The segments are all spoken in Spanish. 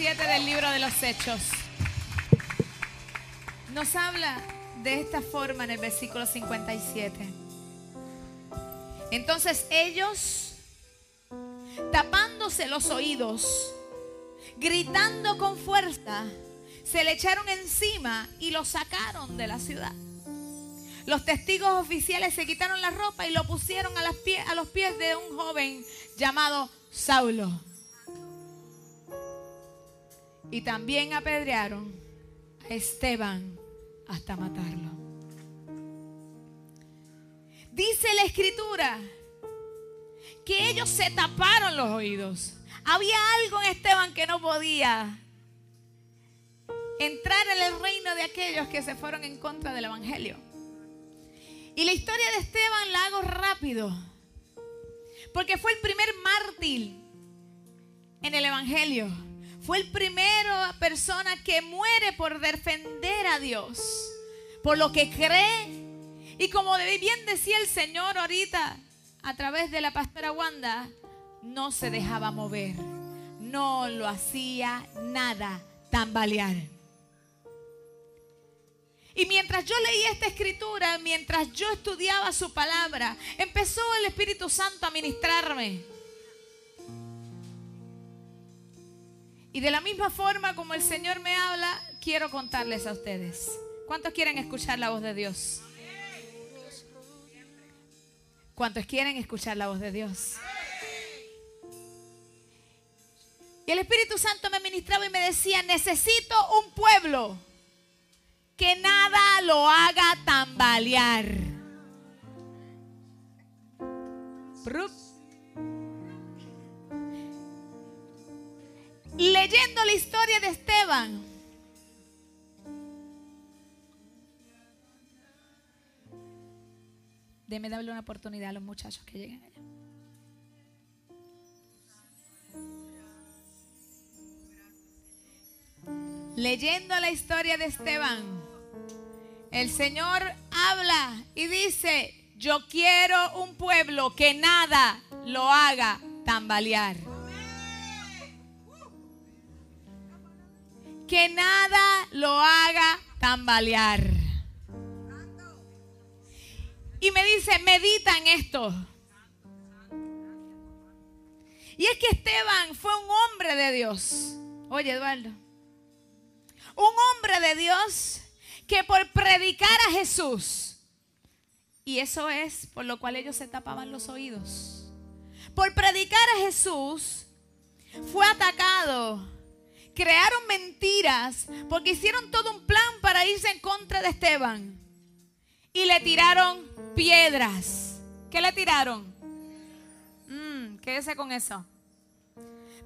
57 del libro de los Hechos. Nos habla de esta forma en el versículo 57. Entonces ellos, tapándose los oídos, gritando con fuerza, se le echaron encima y lo sacaron de la ciudad. Los testigos oficiales se quitaron la ropa y lo pusieron a los pies de un joven llamado Saulo. Y también apedrearon a Esteban hasta matarlo. Dice la escritura que ellos se taparon los oídos. Había algo en Esteban que no podía entrar en el reino de aquellos que se fueron en contra del Evangelio. Y la historia de Esteban la hago rápido, porque fue el primer mártir en el Evangelio. Fue el primero persona que muere por defender a Dios, por lo que cree. Y como bien decía el Señor ahorita a través de la pastora Wanda, no se dejaba mover, no lo hacía nada tambalear. Y mientras yo leía esta escritura, mientras yo estudiaba su palabra, empezó el Espíritu Santo a ministrarme. Y de la misma forma como el Señor me habla, quiero contarles a ustedes. ¿Cuántos quieren escuchar la voz de Dios? ¿Cuántos quieren escuchar la voz de Dios? Y el Espíritu Santo me ministraba y me decía, necesito un pueblo que nada lo haga tambalear. Leyendo la historia de Esteban. Deme darle una oportunidad a los muchachos que lleguen allá. Leyendo la historia de Esteban, el Señor habla y dice, yo quiero un pueblo que nada lo haga tambalear. Que nada lo haga tambalear. Y me dice, medita en esto. Y es que Esteban fue un hombre de Dios. Oye, Eduardo. Un hombre de Dios que por predicar a Jesús, y eso es por lo cual ellos se tapaban los oídos, por predicar a Jesús, fue atacado crearon mentiras porque hicieron todo un plan para irse en contra de Esteban. Y le tiraron piedras. ¿Qué le tiraron? Mm, quédese con eso.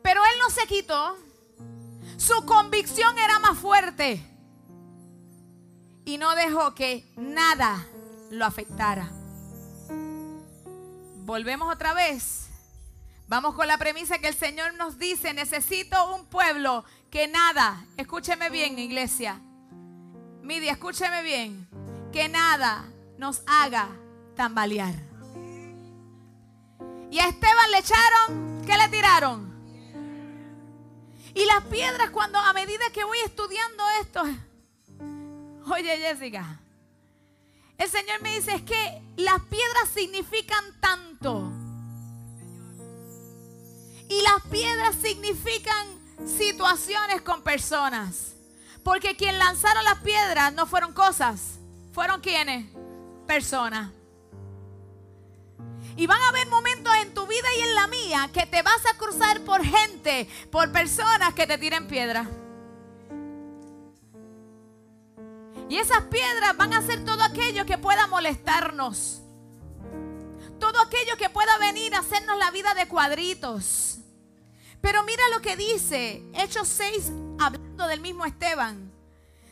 Pero él no se quitó. Su convicción era más fuerte. Y no dejó que nada lo afectara. Volvemos otra vez. Vamos con la premisa que el Señor nos dice, necesito un pueblo que nada, escúcheme bien iglesia, Midi, escúcheme bien, que nada nos haga tambalear. Y a Esteban le echaron, ¿qué le tiraron? Y las piedras cuando a medida que voy estudiando esto, oye Jessica, el Señor me dice es que las piedras significan tanto. Y las piedras significan situaciones con personas. Porque quien lanzaron las piedras no fueron cosas, fueron quienes? Personas. Y van a haber momentos en tu vida y en la mía que te vas a cruzar por gente, por personas que te tiren piedras. Y esas piedras van a ser todo aquello que pueda molestarnos. Todo aquello que pueda venir a hacernos la vida de cuadritos. Pero mira lo que dice Hechos 6, hablando del mismo Esteban.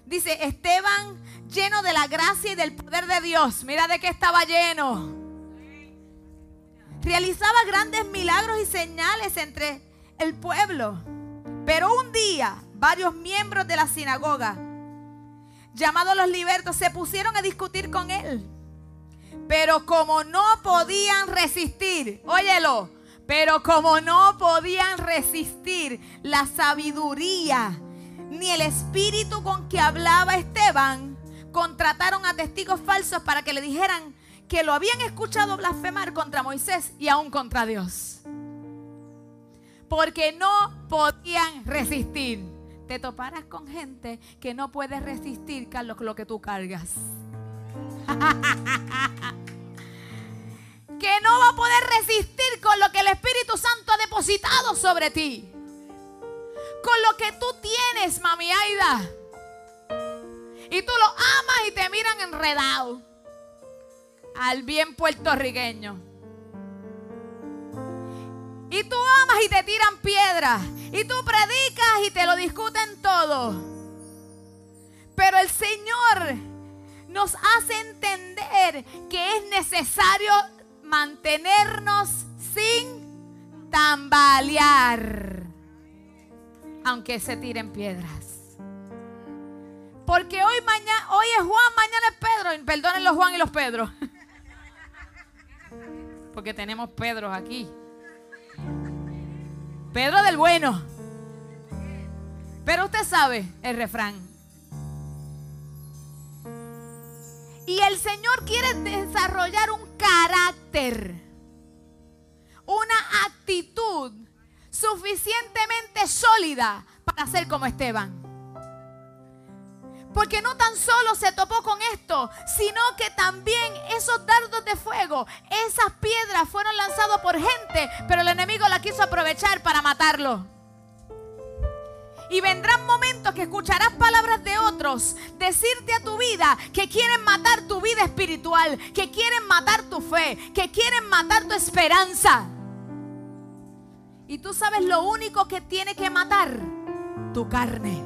Dice, Esteban lleno de la gracia y del poder de Dios. Mira de qué estaba lleno. Realizaba grandes milagros y señales entre el pueblo. Pero un día, varios miembros de la sinagoga, llamados los libertos, se pusieron a discutir con él. Pero como no podían resistir, óyelo, Pero como no podían resistir la sabiduría ni el espíritu con que hablaba Esteban, contrataron a testigos falsos para que le dijeran que lo habían escuchado blasfemar contra Moisés y aún contra Dios. Porque no podían resistir. Te toparás con gente que no puede resistir, Carlos, lo que tú cargas. que no va a poder resistir con lo que el Espíritu Santo ha depositado sobre ti. Con lo que tú tienes, mami Aida. Y tú lo amas y te miran enredado. Al bien puertorriqueño. Y tú amas y te tiran piedras. Y tú predicas y te lo discuten todo. Pero el Señor nos hace entender que es necesario mantenernos sin tambalear, aunque se tiren piedras. Porque hoy, mañana, hoy es Juan, mañana es Pedro. Perdonen los Juan y los Pedro. Porque tenemos Pedro aquí. Pedro del bueno. Pero usted sabe el refrán. Y el Señor quiere desarrollar un carácter, una actitud suficientemente sólida para ser como Esteban. Porque no tan solo se topó con esto, sino que también esos dardos de fuego, esas piedras fueron lanzados por gente, pero el enemigo la quiso aprovechar para matarlo. Y vendrán momentos que escucharás palabras de otros decirte a tu vida que quieren matar tu vida espiritual, que quieren matar tu fe, que quieren matar tu esperanza. Y tú sabes lo único que tiene que matar, tu carne.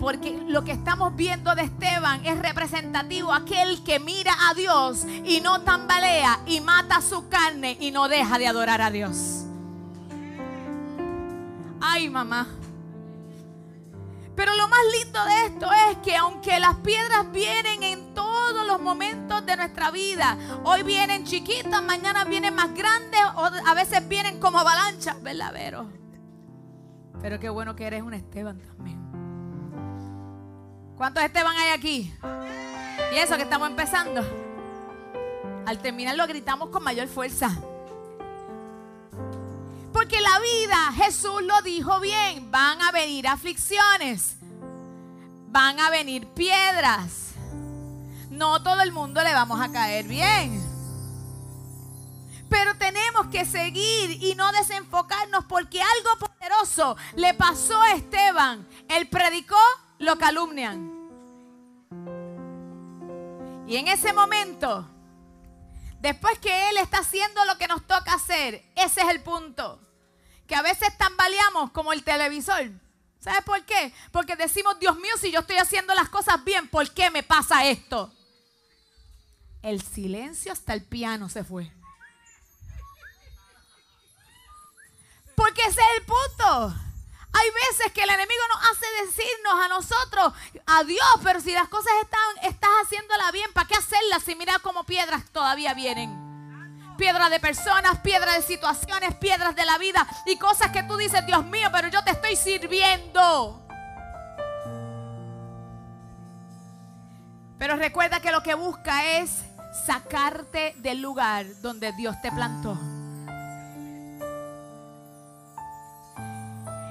Porque lo que estamos viendo de Esteban es representativo aquel que mira a Dios y no tambalea y mata su carne y no deja de adorar a Dios. Ay, mamá. Pero lo más lindo de esto es que aunque las piedras vienen en todos los momentos de nuestra vida, hoy vienen chiquitas, mañana vienen más grandes, o a veces vienen como avalanchas, ¿verdad, Vero? Pero qué bueno que eres un Esteban también. ¿Cuántos Esteban hay aquí? Y eso que estamos empezando. Al terminar lo gritamos con mayor fuerza. Porque la vida, Jesús lo dijo bien, van a venir aflicciones, van a venir piedras. No todo el mundo le vamos a caer bien. Pero tenemos que seguir y no desenfocarnos porque algo poderoso le pasó a Esteban. Él predicó, lo calumnian. Y en ese momento, después que Él está haciendo lo que nos toca hacer, ese es el punto que a veces tambaleamos como el televisor. ¿Sabes por qué? Porque decimos, Dios mío, si yo estoy haciendo las cosas bien, ¿por qué me pasa esto? El silencio hasta el piano se fue. Porque ese es el punto. Hay veces que el enemigo nos hace decirnos a nosotros, adiós, pero si las cosas están, estás haciéndolas bien, ¿para qué hacerlas si mira como piedras todavía vienen? Piedras de personas, piedras de situaciones, piedras de la vida y cosas que tú dices, Dios mío, pero yo te estoy sirviendo. Pero recuerda que lo que busca es sacarte del lugar donde Dios te plantó.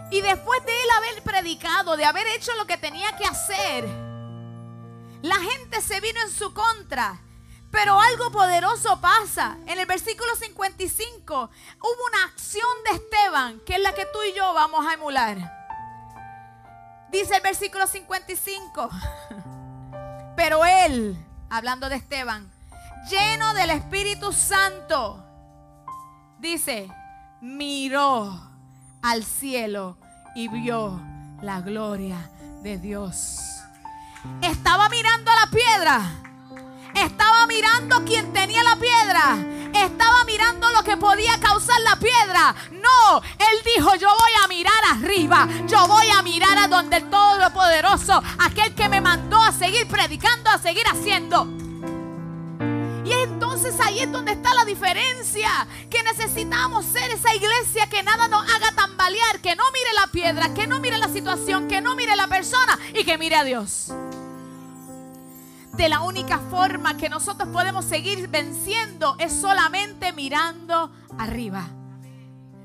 Y después de él haber predicado, de haber hecho lo que tenía que hacer, la gente se vino en su contra pero algo poderoso pasa. En el versículo 55 hubo una acción de Esteban, que es la que tú y yo vamos a emular. Dice el versículo 55. Pero él, hablando de Esteban, lleno del Espíritu Santo, dice, miró al cielo y vio la gloria de Dios. Estaba mirando a la piedra estaba mirando quien tenía la piedra. Estaba mirando lo que podía causar la piedra. No, él dijo, yo voy a mirar arriba. Yo voy a mirar a donde el Todopoderoso, aquel que me mandó a seguir predicando, a seguir haciendo. Y entonces ahí es donde está la diferencia. Que necesitamos ser esa iglesia que nada nos haga tambalear. Que no mire la piedra, que no mire la situación, que no mire la persona y que mire a Dios. De la única forma que nosotros podemos seguir venciendo es solamente mirando arriba.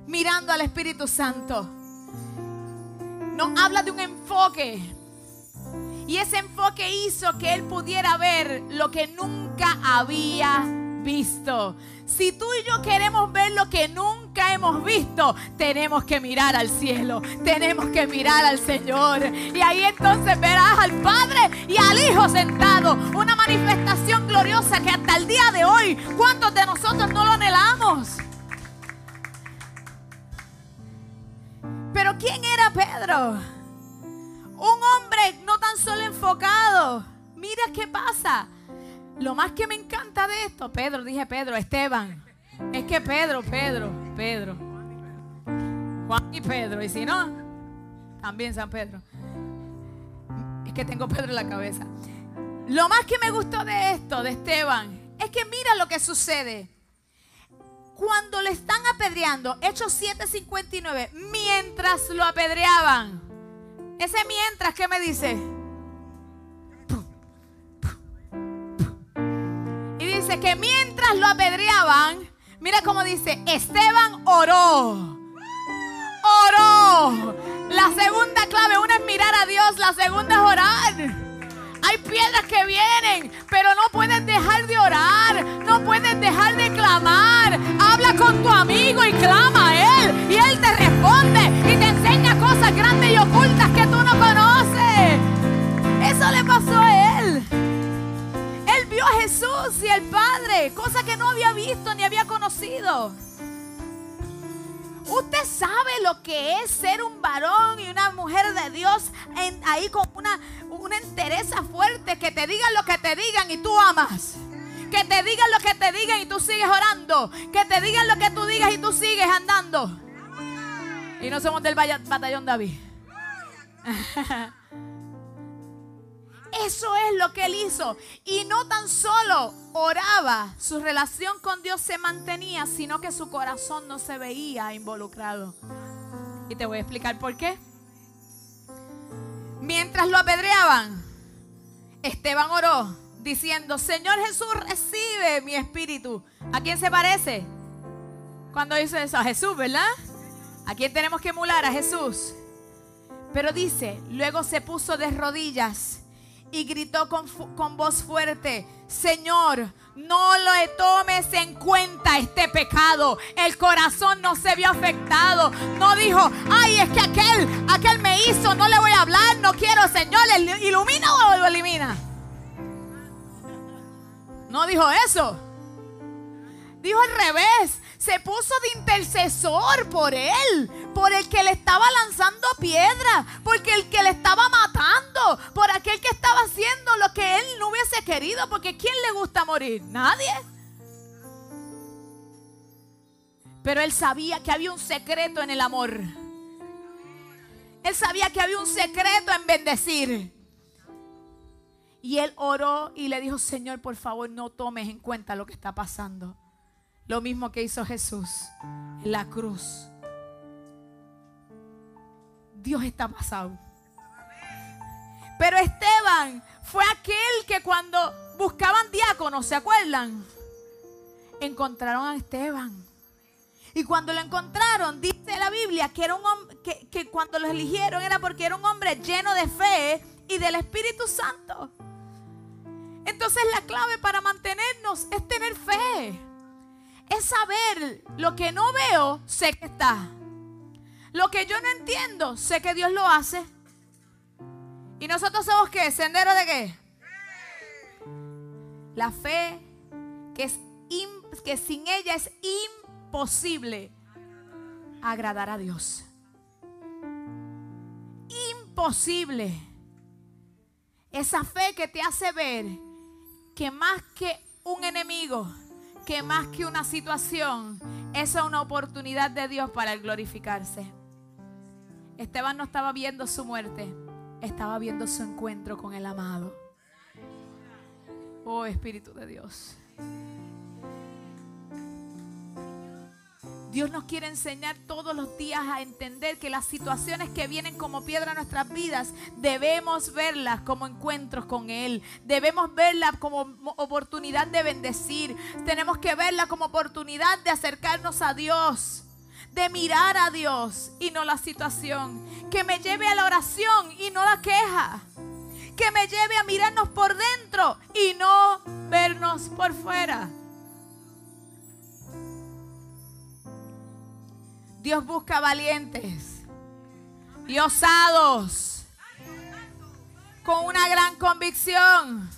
Mirando al Espíritu Santo. Nos habla de un enfoque. Y ese enfoque hizo que él pudiera ver lo que nunca había visto. Si tú y yo queremos ver lo que nunca hemos visto, tenemos que mirar al cielo, tenemos que mirar al Señor. Y ahí entonces verás al Padre y al Hijo sentado. Una manifestación gloriosa que hasta el día de hoy, ¿cuántos de nosotros no lo anhelamos? Pero ¿quién era Pedro? Un hombre no tan solo enfocado. Mira qué pasa. Lo más que me encanta de esto, Pedro, dije Pedro, Esteban. Es que Pedro, Pedro, Pedro. Juan y Pedro. Y si no, también San Pedro. Es que tengo Pedro en la cabeza. Lo más que me gustó de esto, de Esteban, es que mira lo que sucede. Cuando le están apedreando, Hechos 7:59, mientras lo apedreaban. Ese mientras, ¿qué me dice? Que mientras lo apedreaban, mira cómo dice, Esteban oró. Oró. La segunda clave, una es mirar a Dios, la segunda es orar. Hay piedras que vienen, pero no puedes dejar de orar, no puedes dejar de clamar. Habla con tu amigo y clama a Él y Él te responde y te enseña cosas grandes y ocultas que tú no conoces. Eso le pasó a Él. A Jesús y al Padre, cosa que no había visto ni había conocido. Usted sabe lo que es ser un varón y una mujer de Dios ahí con una, una entereza fuerte, que te digan lo que te digan y tú amas. Que te digan lo que te digan y tú sigues orando. Que te digan lo que tú digas y tú sigues andando. Y no somos del batallón David. Eso es lo que él hizo. Y no tan solo oraba, su relación con Dios se mantenía, sino que su corazón no se veía involucrado. Y te voy a explicar por qué. Mientras lo apedreaban, Esteban oró diciendo, Señor Jesús, recibe mi espíritu. ¿A quién se parece? Cuando hizo eso, a Jesús, ¿verdad? ¿A quién tenemos que emular? A Jesús. Pero dice, luego se puso de rodillas y gritó con, con, voz fuerte, Señor, no le tomes en cuenta este pecado. El corazón no se vio afectado. No dijo, ay, es que aquel, aquel me hizo, no le voy a hablar, no quiero, Señor, ilumina o lo elimina. No dijo eso. Dijo al revés se puso de intercesor por él, por el que le estaba lanzando piedra, porque el que le estaba matando, por aquel que estaba haciendo lo que él no hubiese querido, porque ¿quién le gusta morir? Nadie. Pero él sabía que había un secreto en el amor. Él sabía que había un secreto en bendecir. Y él oró y le dijo, Señor, por favor, no tomes en cuenta lo que está pasando. Lo mismo que hizo Jesús en la cruz. Dios está pasado. Pero Esteban fue aquel que cuando buscaban diáconos, ¿se acuerdan? Encontraron a Esteban. Y cuando lo encontraron, dice la Biblia que, era un que, que cuando lo eligieron era porque era un hombre lleno de fe y del Espíritu Santo. Entonces la clave para mantenernos es tener fe es saber lo que no veo, sé que está. Lo que yo no entiendo, sé que Dios lo hace. ¿Y nosotros somos qué? ¿Sendero de qué? La fe que, es que sin ella es imposible agradar a Dios. Imposible. Esa fe que te hace ver que más que un enemigo, que más que una situación, es una oportunidad de Dios para el glorificarse. Esteban no estaba viendo su muerte, estaba viendo su encuentro con el amado. Oh Espíritu de Dios. Dios nos quiere enseñar todos los días a entender que las situaciones que vienen como piedra a nuestras vidas debemos verlas como encuentros con Él. Debemos verlas como oportunidad de bendecir. Tenemos que verlas como oportunidad de acercarnos a Dios. De mirar a Dios y no la situación. Que me lleve a la oración y no la queja. Que me lleve a mirarnos por dentro y no vernos por fuera. Dios busca valientes y osados con una gran convicción.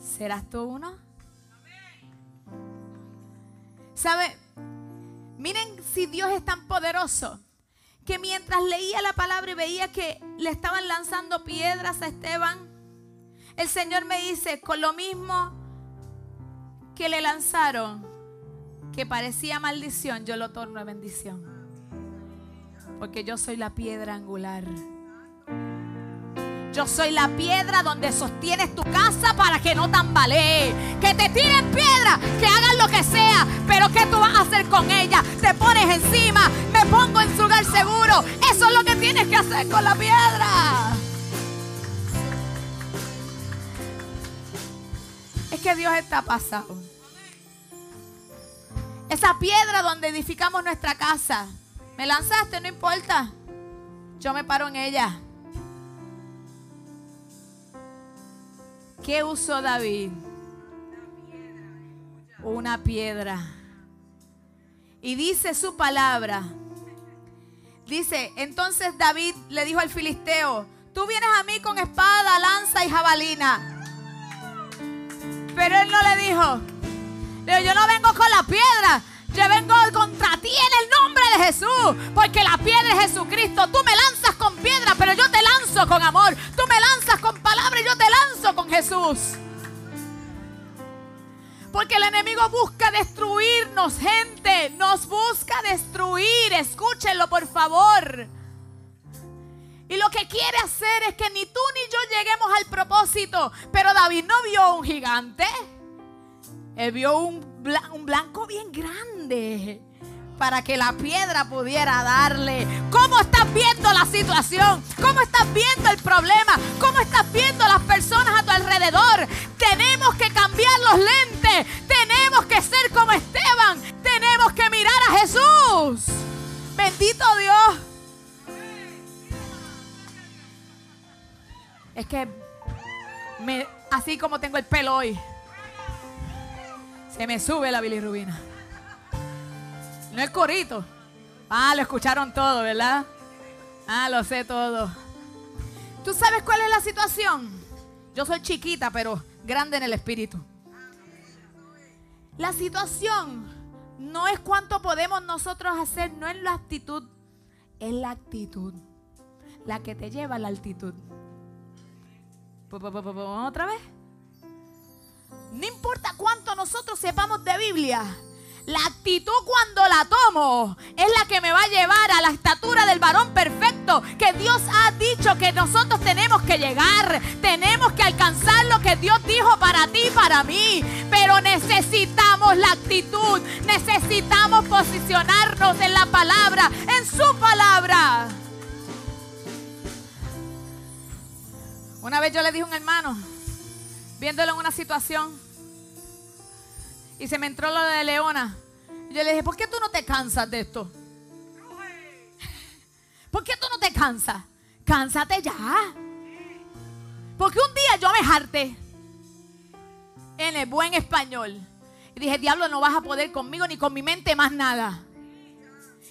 ¿Serás tú uno? ¿Sabe? Miren si Dios es tan poderoso que mientras leía la palabra y veía que le estaban lanzando piedras a Esteban, el Señor me dice, con lo mismo que le lanzaron, que parecía maldición, yo lo torno a bendición. Porque yo soy la piedra angular. Yo soy la piedra donde sostienes tu casa para que no tambalee. Que te tiren piedra, que hagan lo que sea. Pero ¿qué tú vas a hacer con ella? Te pones encima, me pongo en su lugar seguro. Eso es lo que tienes que hacer con la piedra. Es que Dios está pasado. Esa piedra donde edificamos nuestra casa. Me lanzaste, no importa. Yo me paro en ella. ¿Qué usó David? Una piedra. Y dice su palabra. Dice, entonces David le dijo al filisteo, tú vienes a mí con espada, lanza y jabalina. Pero él no le dijo, yo no vengo con la piedra. Yo vengo contra ti en el nombre de Jesús. Porque la piedra es Jesucristo. Tú me lanzas con piedra, pero yo te lanzo con amor. Porque el enemigo busca destruirnos, gente. Nos busca destruir. Escúchenlo, por favor. Y lo que quiere hacer es que ni tú ni yo lleguemos al propósito. Pero David no vio un gigante. Él vio un, blanco bien grande para que la piedra pudiera darle. ¿Cómo estás viendo la situación? ¿Cómo estás viendo el problema? ¿Cómo estás viendo las personas a tu alrededor? Tenemos que cambiar los lentes. Tenemos que ser como Esteban. Tenemos que mirar a Jesús. Bendito Dios. Es que me, así como tengo el pelo hoy. Se me sube la bilirrubina. No es corito. Ah, lo escucharon todo, ¿verdad? Ah, lo sé todo. ¿Tú sabes cuál es la situación? Yo soy chiquita, pero grande en el espíritu. La situación no es cuánto podemos nosotros hacer, no es la actitud, es la actitud la que te lleva a la altitud. ¿Otra vez? No importa cuánto nosotros sepamos de Biblia. La actitud cuando la tomo es la que me va a llevar a la estatura del varón perfecto que Dios ha dicho que nosotros tenemos que llegar. Tenemos que alcanzar lo que Dios dijo para ti y para mí. Pero necesitamos la actitud. Necesitamos posicionarnos en la palabra, en su palabra. Una vez yo le dije a un hermano, viéndolo en una situación, y se me entró lo de Leona. yo le dije, ¿por qué tú no te cansas de esto? ¿Por qué tú no te cansas? Cánsate ya. Porque un día yo me harté en el buen español. Y dije, diablo, no vas a poder conmigo ni con mi mente más nada.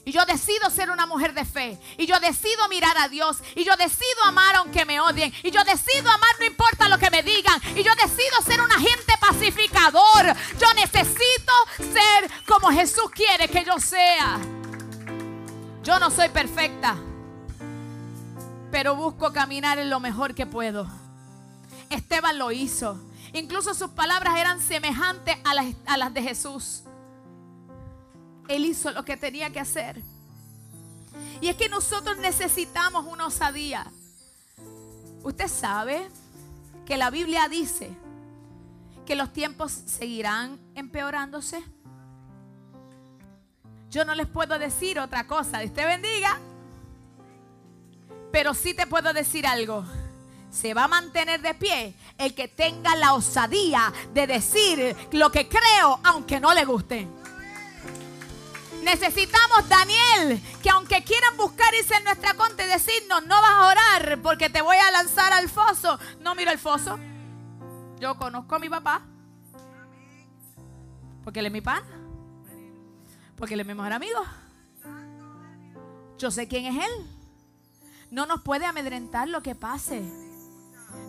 Y yo decido ser una mujer de fe. Y yo decido mirar a Dios. Y yo decido amar aunque me odien. Y yo decido amar no importa lo que me digan. Y yo decido ser un agente pacificador. Yo necesito ser como Jesús quiere que yo sea. Yo no soy perfecta. Pero busco caminar en lo mejor que puedo. Esteban lo hizo. Incluso sus palabras eran semejantes a las, a las de Jesús. Él hizo lo que tenía que hacer. Y es que nosotros necesitamos una osadía. Usted sabe que la Biblia dice que los tiempos seguirán empeorándose. Yo no les puedo decir otra cosa. Dios te bendiga. Pero sí te puedo decir algo. Se va a mantener de pie el que tenga la osadía de decir lo que creo aunque no le guste. Necesitamos, Daniel, que aunque quieran buscar irse en nuestra contra y decirnos, no vas a orar porque te voy a lanzar al foso. No miro el foso. Yo conozco a mi papá. Porque él es mi pana. Porque él es mi mejor amigo. Yo sé quién es él. No nos puede amedrentar lo que pase.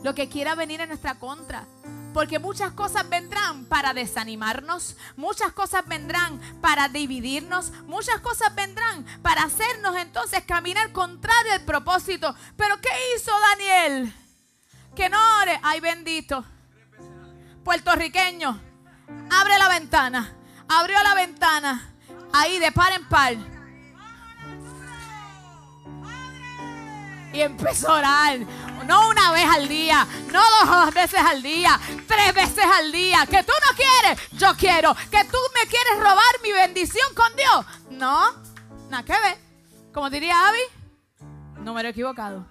Lo que quiera venir en nuestra contra. Porque muchas cosas vendrán para desanimarnos, muchas cosas vendrán para dividirnos, muchas cosas vendrán para hacernos entonces caminar contrario al propósito. Pero ¿qué hizo Daniel? Que no ore. Ay bendito. Puertorriqueño. Abre la ventana. Abrió la ventana. Ahí de par en par. Y empezó a orar. No una vez al día, no dos veces al día, tres veces al día. Que tú no quieres, yo quiero. Que tú me quieres robar mi bendición con Dios. No, nada que ver. Como diría Abby, número equivocado.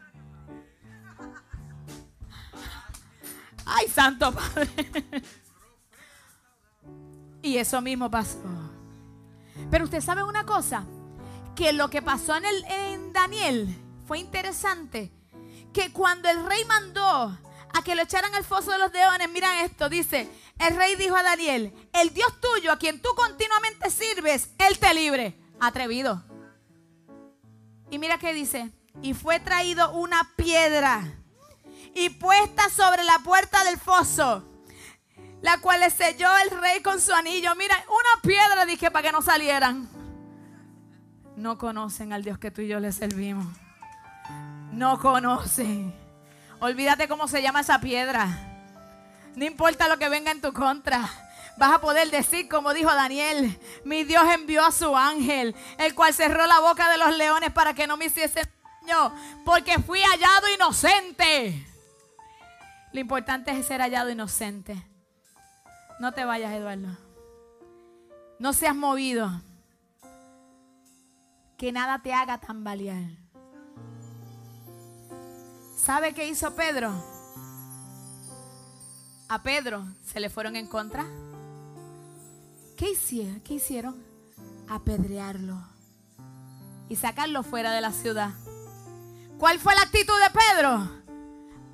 Ay, Santo Padre. Y eso mismo pasó. Pero usted sabe una cosa, que lo que pasó en, el, en Daniel fue interesante que cuando el rey mandó a que lo echaran al foso de los leones, miran esto, dice, el rey dijo a Daniel, el Dios tuyo a quien tú continuamente sirves, él te libre. Atrevido. Y mira qué dice, y fue traído una piedra y puesta sobre la puerta del foso, la cual le selló el rey con su anillo. Mira, una piedra dije para que no salieran. No conocen al Dios que tú y yo le servimos no conoce. Olvídate cómo se llama esa piedra. No importa lo que venga en tu contra. Vas a poder decir, como dijo Daniel, mi Dios envió a su ángel, el cual cerró la boca de los leones para que no me hiciesen daño, porque fui hallado inocente. Lo importante es ser hallado inocente. No te vayas, Eduardo. No seas movido. Que nada te haga tambalear. ¿Sabe qué hizo Pedro? A Pedro se le fueron en contra. ¿Qué hicieron? ¿Qué hicieron? Apedrearlo y sacarlo fuera de la ciudad. ¿Cuál fue la actitud de Pedro?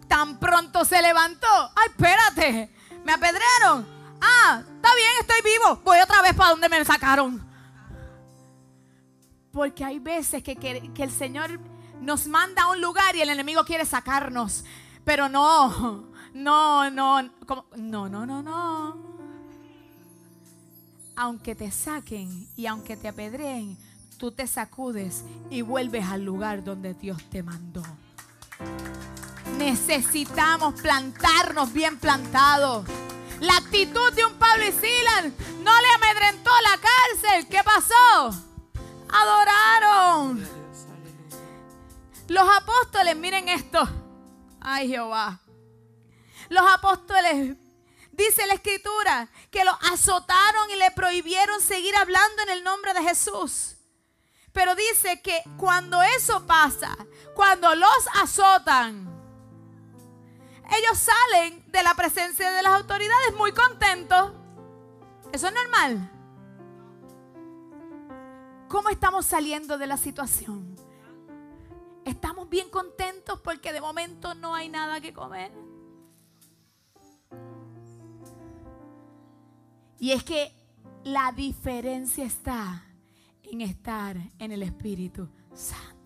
Tan pronto se levantó. ¡Ay, espérate! Me apedrearon. Ah, está bien, estoy vivo. Voy otra vez para donde me sacaron. Porque hay veces que, que, que el Señor nos manda a un lugar y el enemigo quiere sacarnos. Pero no, no, no, no, no, no, no. Aunque te saquen y aunque te apedreen, tú te sacudes y vuelves al lugar donde Dios te mandó. Necesitamos plantarnos bien plantados. La actitud de un Pablo y Silas no le amedrentó la cárcel. ¿Qué pasó? Adoraron. Los apóstoles, miren esto. Ay Jehová. Los apóstoles, dice la escritura, que lo azotaron y le prohibieron seguir hablando en el nombre de Jesús. Pero dice que cuando eso pasa, cuando los azotan, ellos salen de la presencia de las autoridades muy contentos. Eso es normal. ¿Cómo estamos saliendo de la situación? Estamos bien contentos porque de momento no hay nada que comer. Y es que la diferencia está en estar en el Espíritu Santo.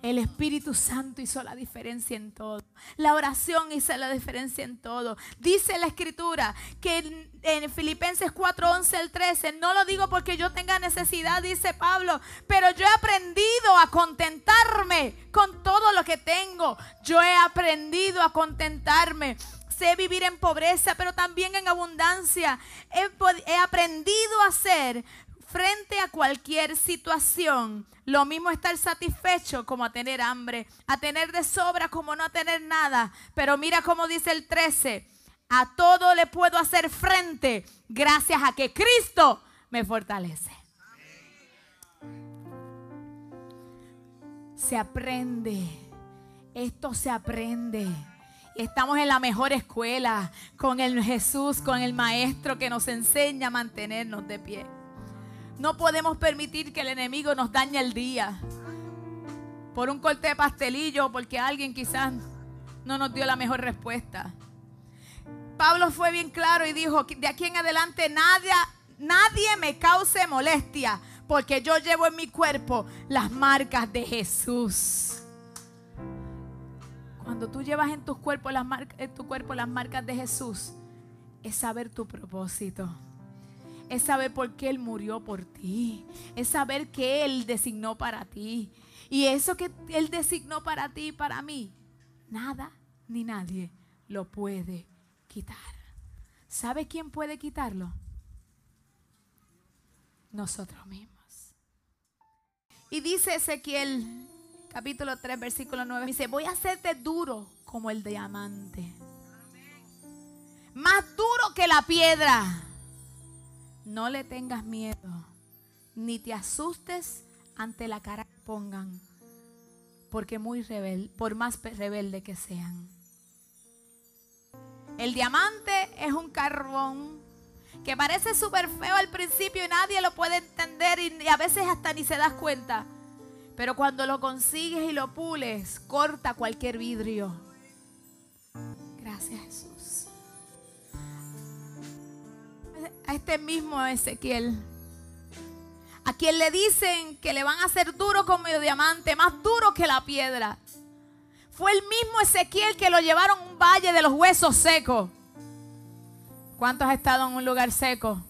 El Espíritu Santo hizo la diferencia en todo. La oración hizo la diferencia en todo. Dice la Escritura que en, Filipenses 4, 11 al 13, no lo digo porque yo tenga necesidad, dice Pablo, pero yo he aprendido a contentarme con todo lo que tengo. Yo he aprendido a contentarme sé vivir en pobreza, pero también en abundancia. He, he, aprendido a ser frente a cualquier situación. Lo mismo estar satisfecho como a tener hambre, a tener de sobra como no a tener nada. Pero mira cómo dice el 13. A todo le puedo hacer frente gracias a que Cristo me fortalece. Se aprende. Esto se aprende. Estamos en la mejor escuela con el Jesús, con el Maestro que nos enseña a mantenernos de pie. No podemos permitir que el enemigo nos dañe el día por un corte de pastelillo, porque alguien quizás no nos dio la mejor respuesta. Pablo fue bien claro y dijo, de aquí en adelante nadie, nadie me cause molestia, porque yo llevo en mi cuerpo las marcas de Jesús. Cuando tú llevas en tu cuerpo las, en tu cuerpo las marcas de Jesús, es saber tu propósito. Es saber por qué Él murió por ti. Es saber qué Él designó para ti. Y eso que Él designó para ti y para mí, nada ni nadie lo puede quitar. ¿Sabe quién puede quitarlo? Nosotros mismos. Y dice Ezequiel capítulo 3 versículo 9, dice, voy a hacerte duro como el diamante. Más duro que la piedra. No le tengas miedo, ni te asustes ante la cara que pongan, porque muy rebelde, por más rebelde que sean. El diamante es un carbón que parece súper feo al principio y nadie lo puede entender y a veces hasta ni se das cuenta. Pero cuando lo consigues y lo pules, corta cualquier vidrio. Gracias Jesús. A este mismo Ezequiel, a quien le dicen que le van a hacer duro como el diamante, más duro que la piedra. Fue el mismo Ezequiel que lo llevaron a un valle de los huesos secos. ¿Cuántos han estado en un lugar seco?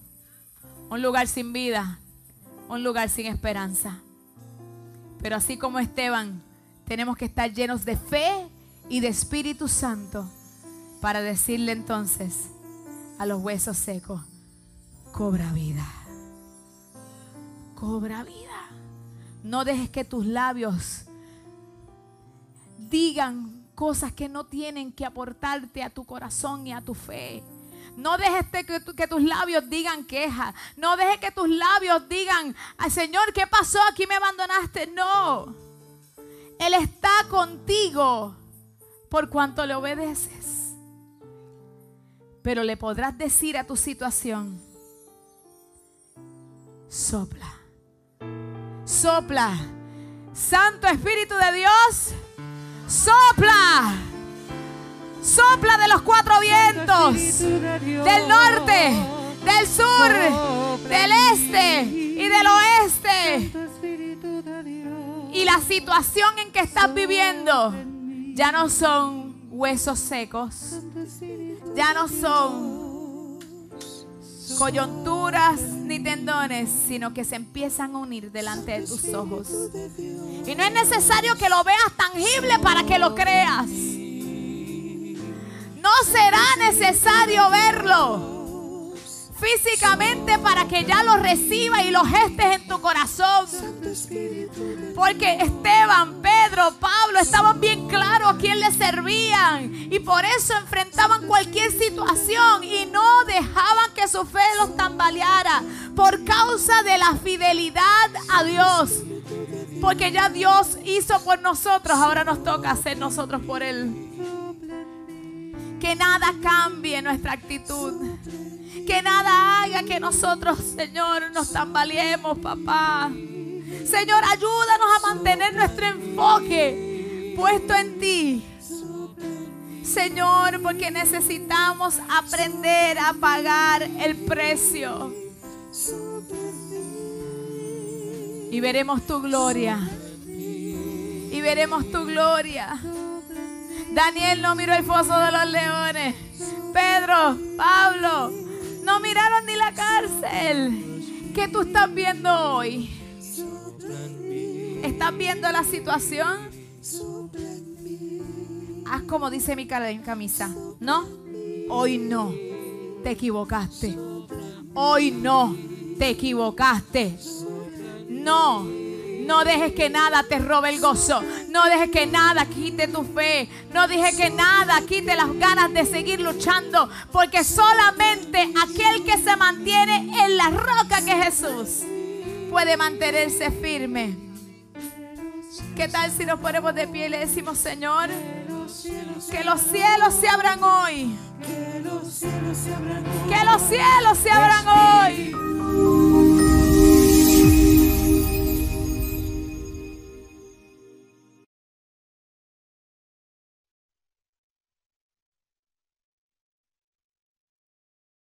Un lugar sin vida, un lugar sin esperanza. Pero así como Esteban, tenemos que estar llenos de fe y de Espíritu Santo para decirle entonces a los huesos secos, cobra vida, cobra vida. No dejes que tus labios digan cosas que no tienen que aportarte a tu corazón y a tu fe. No dejes que, tus labios digan queja. No dejes que tus labios digan, Ay, Señor, ¿qué pasó? Aquí me abandonaste. No. Él está contigo por cuanto le obedeces. Pero le podrás decir a tu situación, sopla, sopla. Santo Espíritu de Dios Sopla. Sopla de los cuatro vientos. Del norte, del sur, del este y del oeste. Y la situación en que estás viviendo ya no son huesos secos. Ya no son coyunturas ni tendones, sino que se empiezan a unir delante de tus ojos. Y no es necesario que lo veas tangible para que lo creas. No será necesario verlo físicamente para que ya lo recibas y lo gestes en tu corazón. Porque Esteban, Pedro, Pablo estaban bien claros a quién le servían y por eso enfrentaban cualquier situación y no dejaban que su fe los tambaleara por causa de la fidelidad a Dios. Porque ya Dios hizo por nosotros, ahora nos toca hacer nosotros por Él. Que nada cambie nuestra actitud que nada haga que nosotros, Señor, nos tambaleemos, papá. Señor, ayúdanos a mantener nuestro enfoque puesto en ti. Señor, porque necesitamos aprender a pagar el precio. Y veremos tu gloria. Y veremos tu gloria. Daniel no miró el foso de los leones. Pedro, Pablo, no miraron ni la cárcel. ¿Qué tú estás viendo hoy? ¿Estás viendo la situación? Haz como dice mi camisa. No, hoy no. Te equivocaste. Hoy no. Te equivocaste. No. No dejes que nada te robe el gozo. No dejes que nada quite tu fe. No dejes que nada quite las ganas de seguir luchando. Porque solamente aquel que se mantiene en la roca que es Jesús puede mantenerse firme. ¿Qué tal si nos ponemos de pie y le decimos, Señor, que los cielos se abran hoy? Que los cielos se abran hoy.